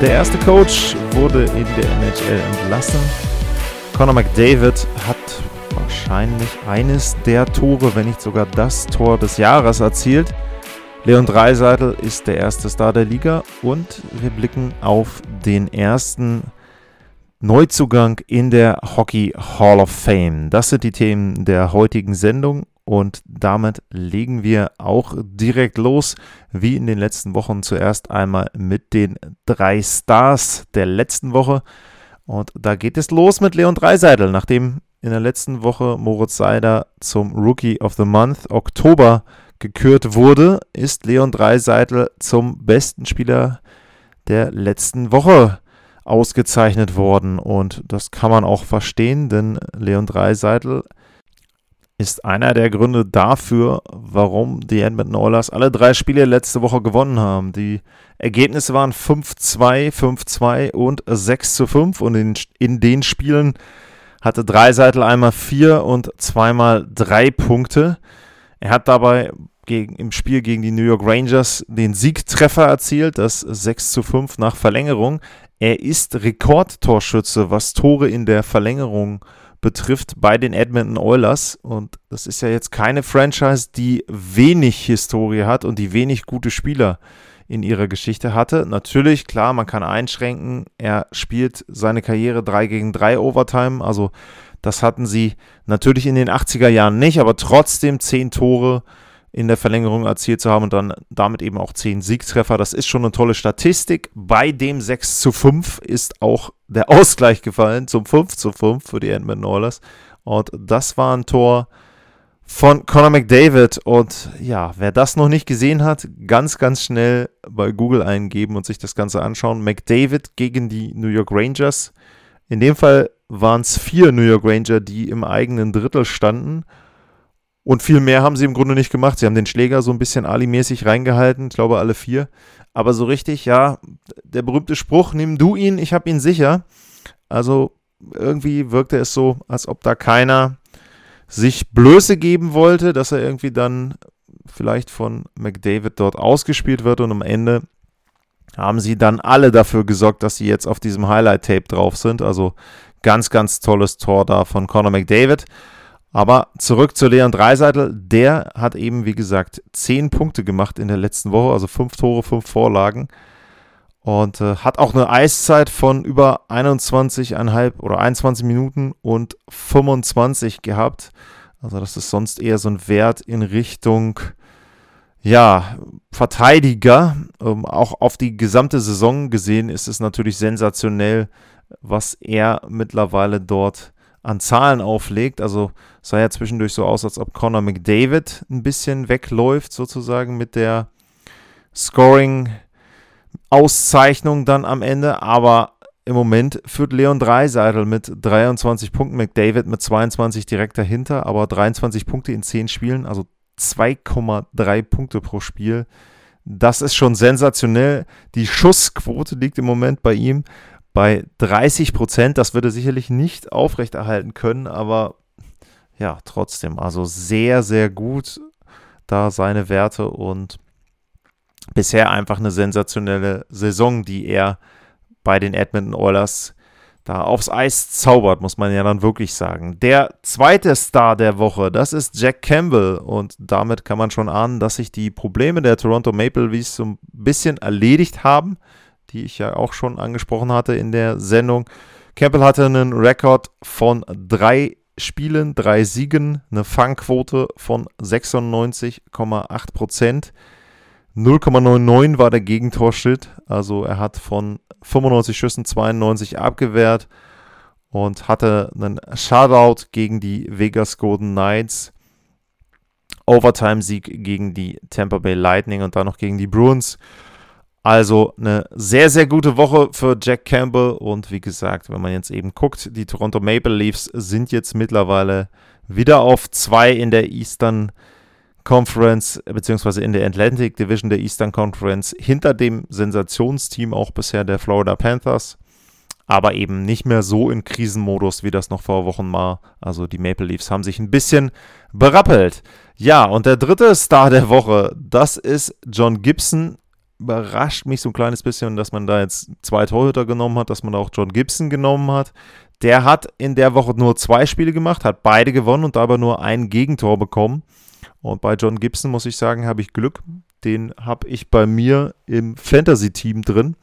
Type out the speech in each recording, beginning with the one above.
Der erste Coach wurde in der NHL entlassen. Conor McDavid hat wahrscheinlich eines der Tore, wenn nicht sogar das Tor des Jahres erzielt. Leon Dreiseitel ist der erste Star der Liga und wir blicken auf den ersten Neuzugang in der Hockey Hall of Fame. Das sind die Themen der heutigen Sendung und damit legen wir auch direkt los, wie in den letzten Wochen zuerst einmal mit den drei Stars der letzten Woche. Und da geht es los mit Leon Dreiseitel, nachdem in der letzten Woche Moritz Seider zum Rookie of the Month Oktober gekürt wurde, ist Leon Dreiseitel zum besten Spieler der letzten Woche ausgezeichnet worden. Und das kann man auch verstehen, denn Leon Dreiseitel ist einer der Gründe dafür, warum die Edmonton Oilers alle drei Spiele letzte Woche gewonnen haben. Die Ergebnisse waren 5-2, 5-2 und 6-5 und in, in den Spielen hatte Dreiseitel einmal vier und zweimal drei Punkte. Er hat dabei gegen, im Spiel gegen die New York Rangers den Siegtreffer erzielt, das 6 zu 5 nach Verlängerung. Er ist Rekordtorschütze, was Tore in der Verlängerung betrifft bei den Edmonton Oilers. Und das ist ja jetzt keine Franchise, die wenig Historie hat und die wenig gute Spieler in ihrer Geschichte hatte. Natürlich, klar, man kann einschränken. Er spielt seine Karriere 3 gegen 3 Overtime. Also das hatten sie natürlich in den 80er Jahren nicht, aber trotzdem 10 Tore in der Verlängerung erzielt zu haben und dann damit eben auch 10 Siegtreffer. Das ist schon eine tolle Statistik. Bei dem 6 zu 5 ist auch der Ausgleich gefallen zum 5 zu 5 für die Edmonton Oilers. Und das war ein Tor von Conor McDavid. Und ja, wer das noch nicht gesehen hat, ganz, ganz schnell bei Google eingeben und sich das Ganze anschauen. McDavid gegen die New York Rangers. In dem Fall waren es vier New York Ranger, die im eigenen Drittel standen. Und viel mehr haben sie im Grunde nicht gemacht. Sie haben den Schläger so ein bisschen Ali-mäßig reingehalten, ich glaube alle vier. Aber so richtig, ja, der berühmte Spruch, nimm du ihn, ich habe ihn sicher. Also irgendwie wirkte es so, als ob da keiner sich Blöße geben wollte, dass er irgendwie dann vielleicht von McDavid dort ausgespielt wird und am Ende haben sie dann alle dafür gesorgt, dass sie jetzt auf diesem Highlight-Tape drauf sind. Also ganz, ganz tolles Tor da von Conor McDavid. Aber zurück zu Leon Dreiseitel. Der hat eben, wie gesagt, zehn Punkte gemacht in der letzten Woche, also fünf Tore, fünf Vorlagen. Und äh, hat auch eine Eiszeit von über 21,5 oder 21 Minuten und 25 gehabt. Also, das ist sonst eher so ein Wert in Richtung, ja, Verteidiger. Ähm, auch auf die gesamte Saison gesehen ist es natürlich sensationell, was er mittlerweile dort an Zahlen auflegt. Also sah ja zwischendurch so aus, als ob Conor McDavid ein bisschen wegläuft, sozusagen mit der Scoring-Auszeichnung dann am Ende. Aber im Moment führt Leon Dreiseitel mit 23 Punkten, McDavid mit 22 direkt dahinter, aber 23 Punkte in 10 Spielen, also 2,3 Punkte pro Spiel. Das ist schon sensationell. Die Schussquote liegt im Moment bei ihm bei 30 Prozent. Das würde sicherlich nicht aufrechterhalten können, aber ja, trotzdem, also sehr, sehr gut da seine Werte und bisher einfach eine sensationelle Saison, die er bei den Edmonton Oilers da aufs Eis zaubert, muss man ja dann wirklich sagen. Der zweite Star der Woche, das ist Jack Campbell und damit kann man schon ahnen, dass sich die Probleme der Toronto Maple Leafs so ein bisschen erledigt haben die ich ja auch schon angesprochen hatte in der Sendung. Campbell hatte einen Rekord von drei Spielen, drei Siegen, eine Fangquote von 96,8 Prozent. 0,99 war der Gegentorschnitt, also er hat von 95 Schüssen 92 abgewehrt und hatte einen Shutout gegen die Vegas Golden Knights, Overtime-Sieg gegen die Tampa Bay Lightning und dann noch gegen die Bruins. Also eine sehr, sehr gute Woche für Jack Campbell. Und wie gesagt, wenn man jetzt eben guckt, die Toronto Maple Leafs sind jetzt mittlerweile wieder auf zwei in der Eastern Conference, beziehungsweise in der Atlantic Division der Eastern Conference, hinter dem Sensationsteam auch bisher der Florida Panthers. Aber eben nicht mehr so in Krisenmodus, wie das noch vor Wochen war. Also die Maple Leafs haben sich ein bisschen berappelt. Ja, und der dritte Star der Woche, das ist John Gibson überrascht mich so ein kleines bisschen, dass man da jetzt zwei Torhüter genommen hat, dass man auch John Gibson genommen hat. Der hat in der Woche nur zwei Spiele gemacht, hat beide gewonnen und dabei nur ein Gegentor bekommen. Und bei John Gibson muss ich sagen, habe ich Glück. Den habe ich bei mir im Fantasy-Team drin.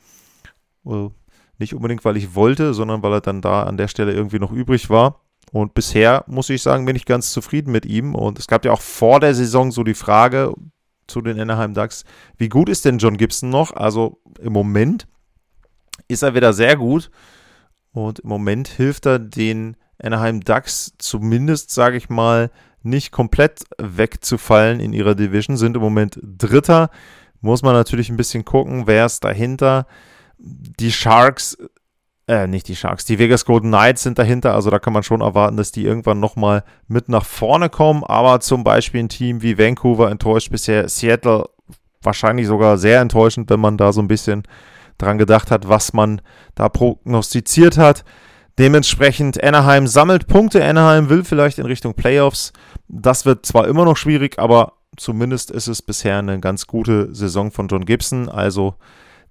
Also nicht unbedingt, weil ich wollte, sondern weil er dann da an der Stelle irgendwie noch übrig war. Und bisher muss ich sagen, bin ich ganz zufrieden mit ihm. Und es gab ja auch vor der Saison so die Frage, zu den Anaheim Ducks. Wie gut ist denn John Gibson noch? Also im Moment ist er wieder sehr gut und im Moment hilft er den Anaheim Ducks zumindest, sage ich mal, nicht komplett wegzufallen in ihrer Division, sind im Moment Dritter. Muss man natürlich ein bisschen gucken, wer ist dahinter. Die Sharks äh, nicht die Sharks, die Vegas Golden Knights sind dahinter, also da kann man schon erwarten, dass die irgendwann nochmal mit nach vorne kommen, aber zum Beispiel ein Team wie Vancouver enttäuscht bisher, Seattle wahrscheinlich sogar sehr enttäuschend, wenn man da so ein bisschen dran gedacht hat, was man da prognostiziert hat. Dementsprechend Anaheim sammelt Punkte, Anaheim will vielleicht in Richtung Playoffs. Das wird zwar immer noch schwierig, aber zumindest ist es bisher eine ganz gute Saison von John Gibson, also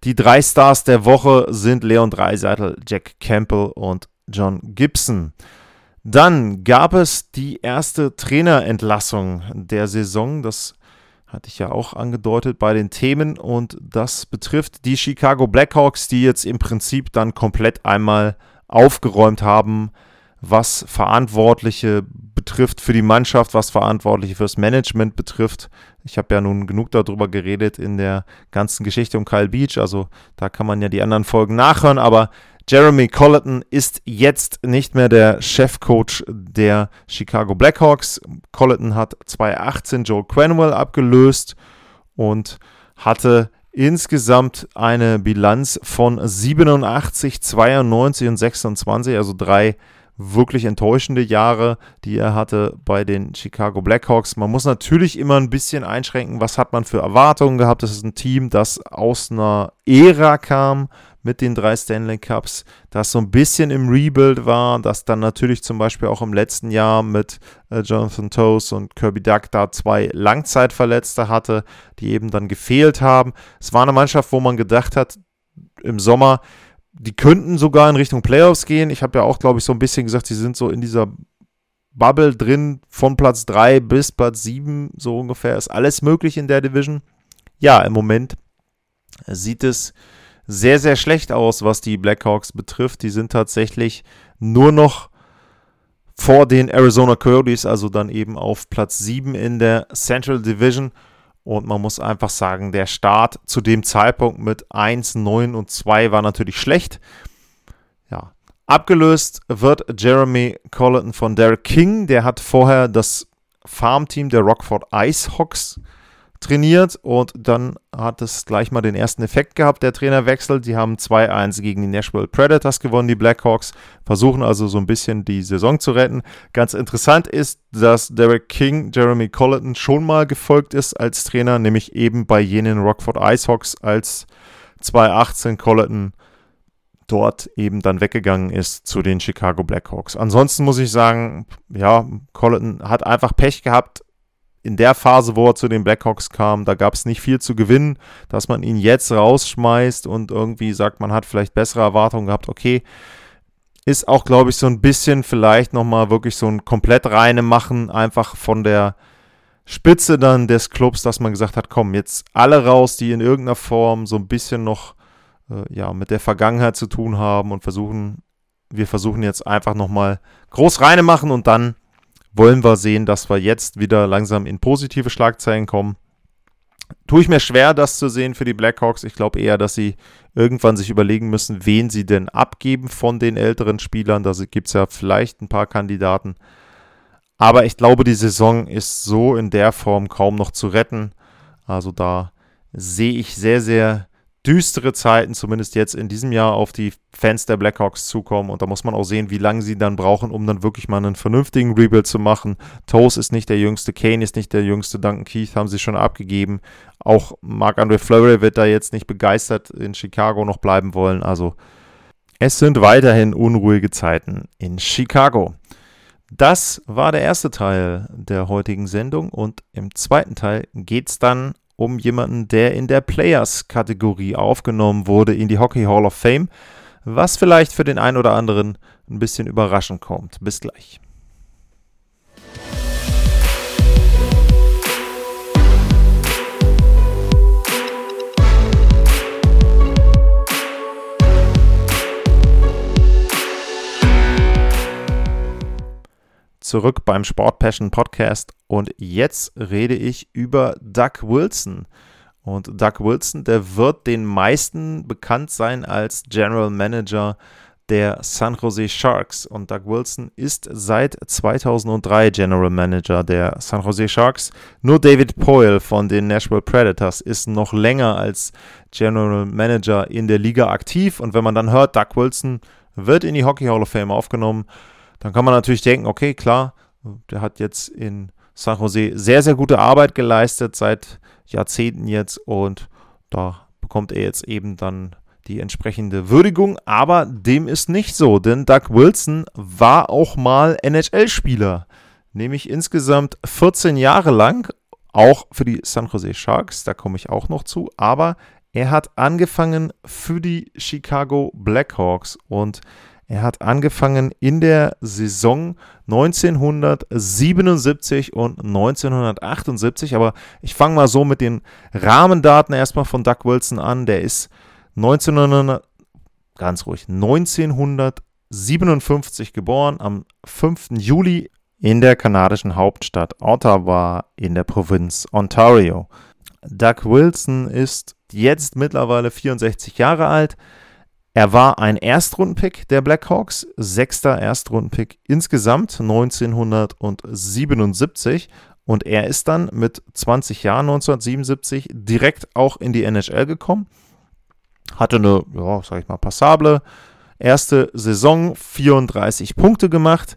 die drei Stars der Woche sind Leon Dreiseitel, Jack Campbell und John Gibson. Dann gab es die erste Trainerentlassung der Saison. Das hatte ich ja auch angedeutet bei den Themen und das betrifft die Chicago Blackhawks, die jetzt im Prinzip dann komplett einmal aufgeräumt haben, was Verantwortliche betrifft für die Mannschaft, was Verantwortliche fürs Management betrifft. Ich habe ja nun genug darüber geredet in der ganzen Geschichte um Kyle Beach, also da kann man ja die anderen Folgen nachhören, aber Jeremy Colleton ist jetzt nicht mehr der Chefcoach der Chicago Blackhawks. Colleton hat 2018 Joel Quenwell abgelöst und hatte insgesamt eine Bilanz von 87, 92 und 26, also drei wirklich enttäuschende Jahre, die er hatte bei den Chicago Blackhawks. Man muss natürlich immer ein bisschen einschränken, was hat man für Erwartungen gehabt. Das ist ein Team, das aus einer Ära kam mit den drei Stanley Cups, das so ein bisschen im Rebuild war, das dann natürlich zum Beispiel auch im letzten Jahr mit äh, Jonathan Toes und Kirby Duck da zwei Langzeitverletzte hatte, die eben dann gefehlt haben. Es war eine Mannschaft, wo man gedacht hat, im Sommer, die könnten sogar in Richtung Playoffs gehen. Ich habe ja auch, glaube ich, so ein bisschen gesagt, sie sind so in dieser Bubble drin, von Platz 3 bis Platz 7, so ungefähr, ist alles möglich in der Division. Ja, im Moment sieht es sehr, sehr schlecht aus, was die Blackhawks betrifft. Die sind tatsächlich nur noch vor den Arizona Coyotes, also dann eben auf Platz 7 in der Central Division. Und man muss einfach sagen, der Start zu dem Zeitpunkt mit 1, 9 und 2 war natürlich schlecht. Ja. Abgelöst wird Jeremy Colleton von Derek King. Der hat vorher das Farmteam der Rockford Icehawks trainiert und dann hat es gleich mal den ersten Effekt gehabt, der Trainerwechsel. Die haben 2-1 gegen die Nashville Predators gewonnen, die Blackhawks, versuchen also so ein bisschen die Saison zu retten. Ganz interessant ist, dass Derek King Jeremy Colleton schon mal gefolgt ist als Trainer, nämlich eben bei jenen Rockford Icehawks, als 2018 Colleton dort eben dann weggegangen ist zu den Chicago Blackhawks. Ansonsten muss ich sagen, ja, Colleton hat einfach Pech gehabt in der Phase, wo er zu den Blackhawks kam, da gab es nicht viel zu gewinnen, dass man ihn jetzt rausschmeißt und irgendwie sagt, man hat vielleicht bessere Erwartungen gehabt, okay. Ist auch, glaube ich, so ein bisschen vielleicht nochmal wirklich so ein komplett reine Machen, einfach von der Spitze dann des Clubs, dass man gesagt hat, komm, jetzt alle raus, die in irgendeiner Form so ein bisschen noch äh, ja, mit der Vergangenheit zu tun haben und versuchen, wir versuchen jetzt einfach nochmal groß reine machen und dann wollen wir sehen, dass wir jetzt wieder langsam in positive Schlagzeilen kommen. Tue ich mir schwer, das zu sehen für die Blackhawks. Ich glaube eher, dass sie irgendwann sich überlegen müssen, wen sie denn abgeben von den älteren Spielern. Da gibt es ja vielleicht ein paar Kandidaten. Aber ich glaube, die Saison ist so in der Form kaum noch zu retten. Also da sehe ich sehr, sehr düstere Zeiten, zumindest jetzt in diesem Jahr, auf die Fans der Blackhawks zukommen. Und da muss man auch sehen, wie lange sie dann brauchen, um dann wirklich mal einen vernünftigen Rebuild zu machen. Toast ist nicht der jüngste, Kane ist nicht der jüngste, Duncan Keith haben sie schon abgegeben. Auch Marc-André Fleury wird da jetzt nicht begeistert in Chicago noch bleiben wollen. Also es sind weiterhin unruhige Zeiten in Chicago. Das war der erste Teil der heutigen Sendung und im zweiten Teil geht es dann um jemanden, der in der Players-Kategorie aufgenommen wurde in die Hockey Hall of Fame, was vielleicht für den einen oder anderen ein bisschen überraschend kommt. Bis gleich. Zurück beim Sport Passion Podcast und jetzt rede ich über Doug Wilson. Und Doug Wilson, der wird den meisten bekannt sein als General Manager der San Jose Sharks. Und Doug Wilson ist seit 2003 General Manager der San Jose Sharks. Nur David Poyle von den Nashville Predators ist noch länger als General Manager in der Liga aktiv. Und wenn man dann hört, Doug Wilson wird in die Hockey Hall of Fame aufgenommen, dann kann man natürlich denken, okay, klar, der hat jetzt in San Jose sehr, sehr gute Arbeit geleistet seit Jahrzehnten jetzt und da bekommt er jetzt eben dann die entsprechende Würdigung, aber dem ist nicht so, denn Doug Wilson war auch mal NHL-Spieler, nämlich insgesamt 14 Jahre lang, auch für die San Jose Sharks, da komme ich auch noch zu, aber er hat angefangen für die Chicago Blackhawks und er hat angefangen in der Saison 1977 und 1978, aber ich fange mal so mit den Rahmendaten erstmal von Doug Wilson an. Der ist 1900, ganz ruhig, 1957 geboren, am 5. Juli in der kanadischen Hauptstadt Ottawa in der Provinz Ontario. Doug Wilson ist jetzt mittlerweile 64 Jahre alt, er war ein Erstrundenpick der Blackhawks, sechster Erstrundenpick insgesamt 1977 und er ist dann mit 20 Jahren 1977 direkt auch in die NHL gekommen. Hatte eine, ja, sag ich mal, passable erste Saison, 34 Punkte gemacht,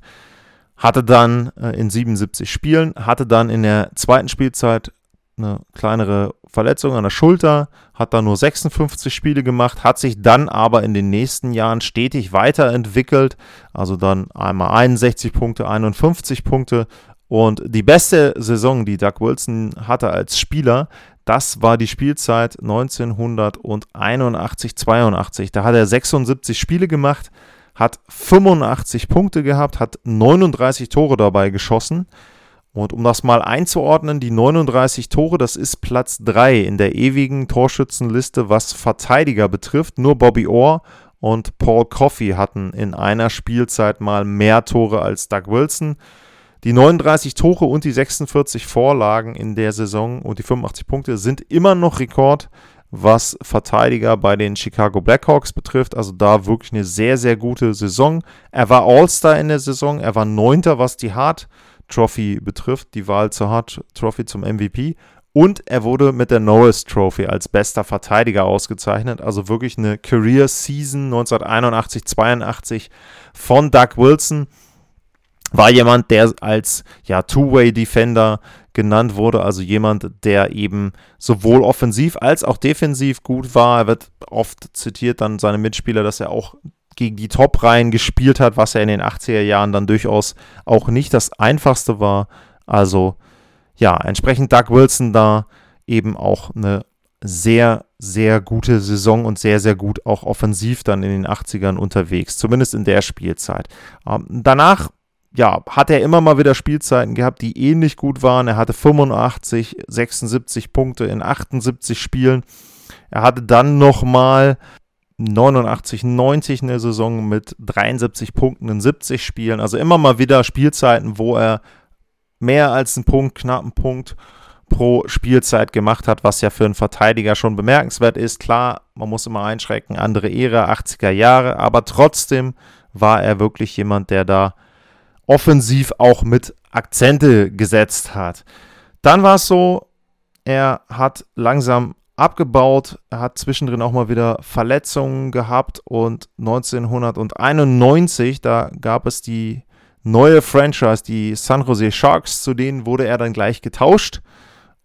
hatte dann äh, in 77 Spielen, hatte dann in der zweiten Spielzeit eine kleinere Verletzung an der Schulter, hat da nur 56 Spiele gemacht, hat sich dann aber in den nächsten Jahren stetig weiterentwickelt. Also dann einmal 61 Punkte, 51 Punkte. Und die beste Saison, die Doug Wilson hatte als Spieler, das war die Spielzeit 1981, 82. Da hat er 76 Spiele gemacht, hat 85 Punkte gehabt, hat 39 Tore dabei geschossen. Und um das mal einzuordnen, die 39 Tore, das ist Platz 3 in der ewigen Torschützenliste, was Verteidiger betrifft. Nur Bobby Orr und Paul Coffey hatten in einer Spielzeit mal mehr Tore als Doug Wilson. Die 39 Tore und die 46 Vorlagen in der Saison und die 85 Punkte sind immer noch Rekord, was Verteidiger bei den Chicago Blackhawks betrifft. Also da wirklich eine sehr, sehr gute Saison. Er war All-Star in der Saison, er war Neunter, was die Hart- Trophy betrifft, die Wahl zur Hart Trophy zum MVP. Und er wurde mit der Norris Trophy als bester Verteidiger ausgezeichnet. Also wirklich eine Career Season 1981-82 von Doug Wilson. War jemand, der als ja, Two-Way-Defender genannt wurde, also jemand, der eben sowohl offensiv als auch defensiv gut war. Er wird oft zitiert dann seine Mitspieler, dass er auch gegen die Top-Reihen gespielt hat, was ja in den 80er Jahren dann durchaus auch nicht das einfachste war. Also ja, entsprechend Doug Wilson da eben auch eine sehr, sehr gute Saison und sehr, sehr gut auch offensiv dann in den 80ern unterwegs, zumindest in der Spielzeit. Ähm, danach ja, hat er immer mal wieder Spielzeiten gehabt, die ähnlich gut waren. Er hatte 85, 76 Punkte in 78 Spielen. Er hatte dann nochmal 89, 90 in der Saison mit 73 Punkten in 70 Spielen. Also immer mal wieder Spielzeiten, wo er mehr als einen Punkt, knapp einen Punkt pro Spielzeit gemacht hat, was ja für einen Verteidiger schon bemerkenswert ist. Klar, man muss immer einschränken, andere Ära, 80er Jahre, aber trotzdem war er wirklich jemand, der da offensiv auch mit Akzente gesetzt hat. Dann war es so, er hat langsam abgebaut. Er hat zwischendrin auch mal wieder Verletzungen gehabt und 1991, da gab es die neue Franchise, die San Jose Sharks, zu denen wurde er dann gleich getauscht.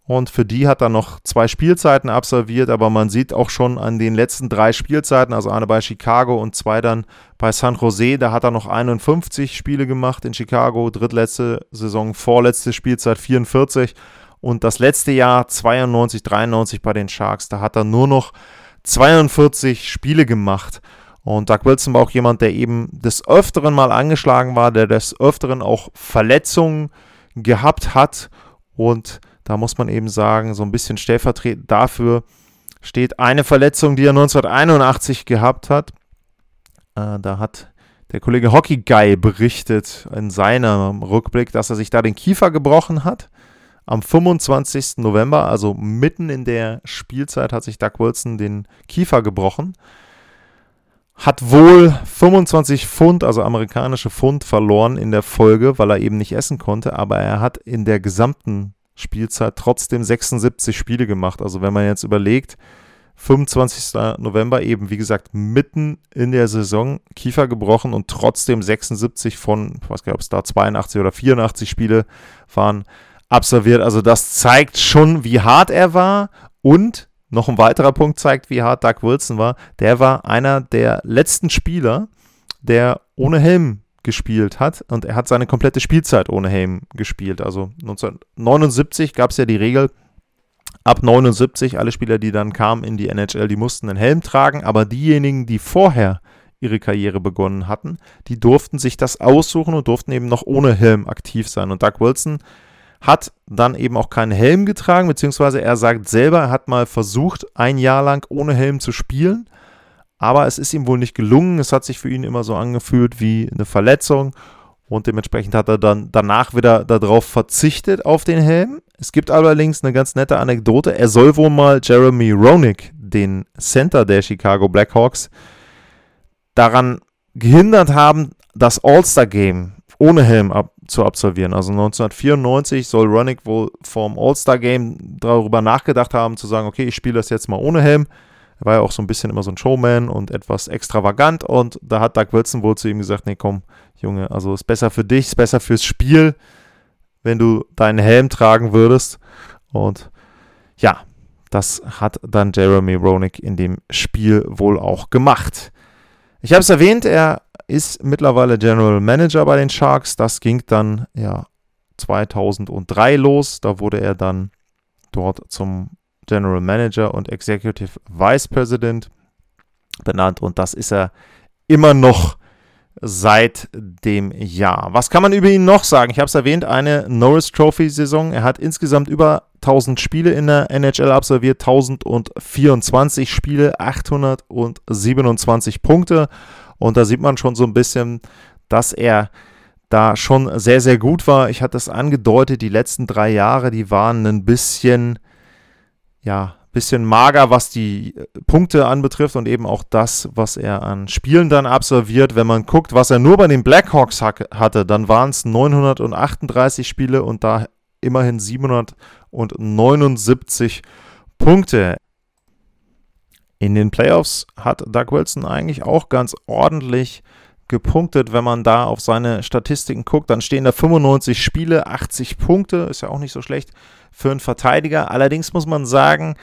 Und für die hat er noch zwei Spielzeiten absolviert, aber man sieht auch schon an den letzten drei Spielzeiten, also eine bei Chicago und zwei dann bei San Jose, da hat er noch 51 Spiele gemacht in Chicago, drittletzte Saison, vorletzte Spielzeit 44 und das letzte Jahr 92, 93 bei den Sharks, da hat er nur noch 42 Spiele gemacht. Und Doug Wilson war auch jemand, der eben des Öfteren mal angeschlagen war, der des Öfteren auch Verletzungen gehabt hat. Und da muss man eben sagen, so ein bisschen stellvertretend dafür steht eine Verletzung, die er 1981 gehabt hat. Äh, da hat der Kollege Hockey Guy berichtet in seinem Rückblick, dass er sich da den Kiefer gebrochen hat. Am 25. November, also mitten in der Spielzeit, hat sich Doug Wilson den Kiefer gebrochen. Hat wohl 25 Pfund, also amerikanische Pfund, verloren in der Folge, weil er eben nicht essen konnte. Aber er hat in der gesamten Spielzeit trotzdem 76 Spiele gemacht. Also wenn man jetzt überlegt, 25. November eben, wie gesagt, mitten in der Saison Kiefer gebrochen und trotzdem 76 von, ich weiß gar nicht, ob es da 82 oder 84 Spiele waren, absolviert. Also das zeigt schon, wie hart er war und noch ein weiterer Punkt zeigt, wie hart Doug Wilson war. Der war einer der letzten Spieler, der ohne Helm gespielt hat und er hat seine komplette Spielzeit ohne Helm gespielt. Also 1979 gab es ja die Regel, ab 79 alle Spieler, die dann kamen in die NHL, die mussten einen Helm tragen, aber diejenigen, die vorher ihre Karriere begonnen hatten, die durften sich das aussuchen und durften eben noch ohne Helm aktiv sein. Und Doug Wilson hat dann eben auch keinen Helm getragen, beziehungsweise er sagt selber, er hat mal versucht, ein Jahr lang ohne Helm zu spielen, aber es ist ihm wohl nicht gelungen. Es hat sich für ihn immer so angefühlt wie eine Verletzung und dementsprechend hat er dann danach wieder darauf verzichtet auf den Helm. Es gibt allerdings eine ganz nette Anekdote. Er soll wohl mal Jeremy Roenick, den Center der Chicago Blackhawks, daran gehindert haben, das All-Star-Game ohne Helm ab zu absolvieren. Also 1994 soll Ronick wohl vom All-Star-Game darüber nachgedacht haben, zu sagen, okay, ich spiele das jetzt mal ohne Helm. Er war ja auch so ein bisschen immer so ein Showman und etwas extravagant und da hat Doug Wilson wohl zu ihm gesagt, nee, komm, Junge, also ist besser für dich, ist besser fürs Spiel, wenn du deinen Helm tragen würdest. Und ja, das hat dann Jeremy Roenick in dem Spiel wohl auch gemacht. Ich habe es erwähnt, er ist mittlerweile General Manager bei den Sharks. Das ging dann ja 2003 los. Da wurde er dann dort zum General Manager und Executive Vice President benannt und das ist er immer noch seit dem Jahr. Was kann man über ihn noch sagen? Ich habe es erwähnt, eine Norris Trophy Saison. Er hat insgesamt über 1000 Spiele in der NHL absolviert, 1024 Spiele, 827 Punkte und da sieht man schon so ein bisschen, dass er da schon sehr, sehr gut war. Ich hatte es angedeutet, die letzten drei Jahre, die waren ein bisschen, ja, bisschen mager, was die äh, Punkte anbetrifft und eben auch das, was er an Spielen dann absolviert. Wenn man guckt, was er nur bei den Blackhawks hatte, dann waren es 938 Spiele und da immerhin 779 Punkte. In den Playoffs hat Doug Wilson eigentlich auch ganz ordentlich gepunktet. Wenn man da auf seine Statistiken guckt, dann stehen da 95 Spiele, 80 Punkte. Ist ja auch nicht so schlecht für einen Verteidiger. Allerdings muss man sagen,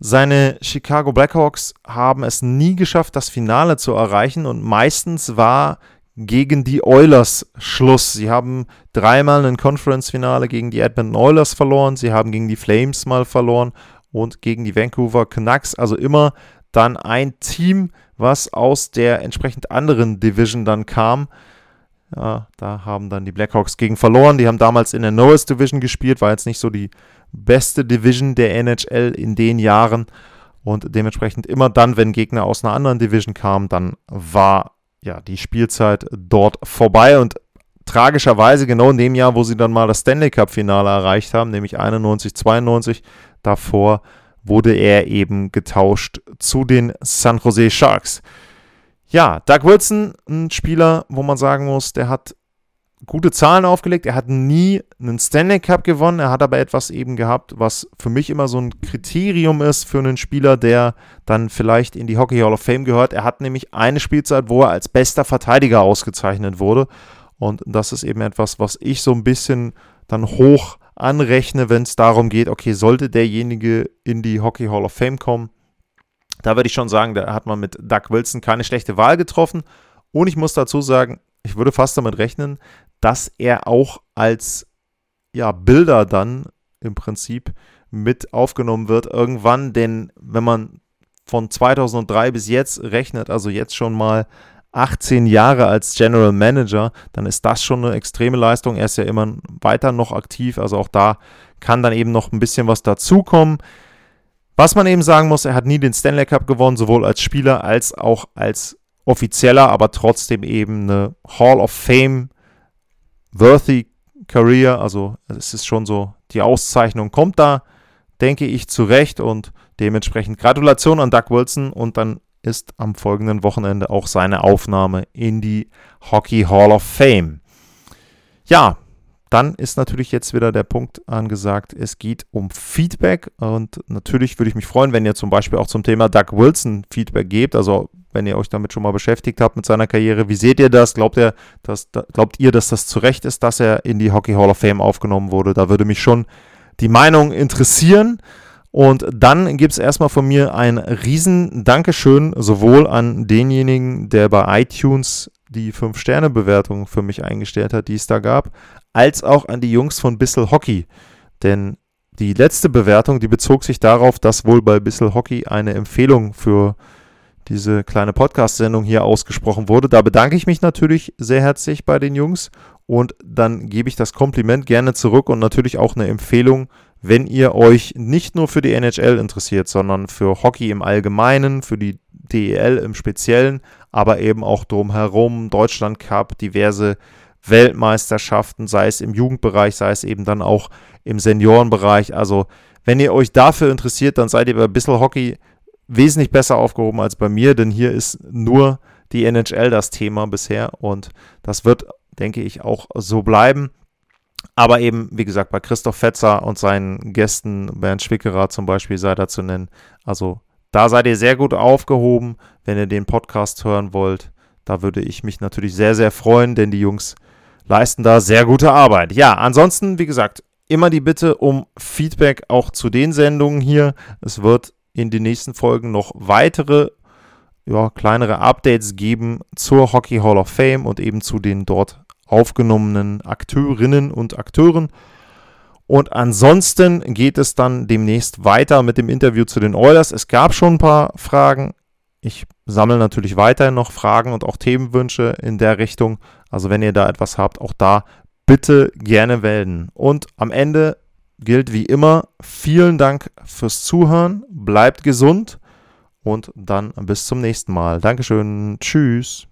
seine Chicago Blackhawks haben es nie geschafft, das Finale zu erreichen und meistens war gegen die Oilers Schluss. Sie haben dreimal ein Conference-Finale gegen die Edmonton Oilers verloren, sie haben gegen die Flames mal verloren und gegen die Vancouver Canucks. Also immer dann ein Team, was aus der entsprechend anderen Division dann kam. Ja, da haben dann die Blackhawks gegen verloren. Die haben damals in der Norris Division gespielt, war jetzt nicht so die beste Division der NHL in den Jahren. Und dementsprechend immer dann, wenn Gegner aus einer anderen Division kamen, dann war ja die Spielzeit dort vorbei. Und tragischerweise genau in dem Jahr, wo sie dann mal das Stanley Cup Finale erreicht haben, nämlich 91, 92, davor wurde er eben getauscht zu den San Jose Sharks. Ja, Doug Wilson, ein Spieler, wo man sagen muss, der hat gute Zahlen aufgelegt. Er hat nie einen Stanley Cup gewonnen. Er hat aber etwas eben gehabt, was für mich immer so ein Kriterium ist für einen Spieler, der dann vielleicht in die Hockey Hall of Fame gehört. Er hat nämlich eine Spielzeit, wo er als bester Verteidiger ausgezeichnet wurde. Und das ist eben etwas, was ich so ein bisschen dann hoch anrechne, wenn es darum geht, okay, sollte derjenige in die Hockey Hall of Fame kommen. Da würde ich schon sagen, da hat man mit Doug Wilson keine schlechte Wahl getroffen. Und ich muss dazu sagen, ich würde fast damit rechnen, dass er auch als ja, Bilder dann im Prinzip mit aufgenommen wird irgendwann, denn wenn man von 2003 bis jetzt rechnet, also jetzt schon mal 18 Jahre als General Manager, dann ist das schon eine extreme Leistung. Er ist ja immer weiter noch aktiv, also auch da kann dann eben noch ein bisschen was dazukommen. Was man eben sagen muss, er hat nie den Stanley Cup gewonnen, sowohl als Spieler als auch als offizieller, aber trotzdem eben eine Hall of Fame worthy Career. Also es ist schon so, die Auszeichnung kommt da, denke ich, zurecht und dementsprechend Gratulation an Doug Wilson und dann ist am folgenden Wochenende auch seine Aufnahme in die Hockey Hall of Fame. Ja, dann ist natürlich jetzt wieder der Punkt angesagt, es geht um Feedback und natürlich würde ich mich freuen, wenn ihr zum Beispiel auch zum Thema Doug Wilson Feedback gebt, also wenn ihr euch damit schon mal beschäftigt habt mit seiner Karriere. Wie seht ihr das? Glaubt ihr, dass, glaubt ihr, dass das zu Recht ist, dass er in die Hockey Hall of Fame aufgenommen wurde? Da würde mich schon die Meinung interessieren. Und dann gibt es erstmal von mir ein riesen Dankeschön sowohl an denjenigen, der bei iTunes die 5-Sterne-Bewertung für mich eingestellt hat, die es da gab, als auch an die Jungs von Bissell Hockey. Denn die letzte Bewertung, die bezog sich darauf, dass wohl bei Bissell Hockey eine Empfehlung für diese kleine Podcast-Sendung hier ausgesprochen wurde. Da bedanke ich mich natürlich sehr herzlich bei den Jungs und dann gebe ich das Kompliment gerne zurück und natürlich auch eine Empfehlung, wenn ihr euch nicht nur für die NHL interessiert, sondern für Hockey im Allgemeinen, für die DEL im Speziellen, aber eben auch drumherum, Deutschland Cup, diverse Weltmeisterschaften, sei es im Jugendbereich, sei es eben dann auch im Seniorenbereich. Also, wenn ihr euch dafür interessiert, dann seid ihr bei Bissel Hockey wesentlich besser aufgehoben als bei mir, denn hier ist nur die NHL das Thema bisher und das wird, denke ich, auch so bleiben. Aber eben, wie gesagt, bei Christoph Fetzer und seinen Gästen, Bernd Schwickerer zum Beispiel, sei da zu nennen. Also da seid ihr sehr gut aufgehoben, wenn ihr den Podcast hören wollt. Da würde ich mich natürlich sehr, sehr freuen, denn die Jungs leisten da sehr gute Arbeit. Ja, ansonsten, wie gesagt, immer die Bitte um Feedback auch zu den Sendungen hier. Es wird in den nächsten Folgen noch weitere ja, kleinere Updates geben zur Hockey Hall of Fame und eben zu den dort aufgenommenen Akteurinnen und Akteuren. Und ansonsten geht es dann demnächst weiter mit dem Interview zu den Oilers. Es gab schon ein paar Fragen. Ich sammle natürlich weiterhin noch Fragen und auch Themenwünsche in der Richtung. Also wenn ihr da etwas habt, auch da bitte gerne melden. Und am Ende gilt wie immer, vielen Dank fürs Zuhören, bleibt gesund und dann bis zum nächsten Mal. Dankeschön, tschüss.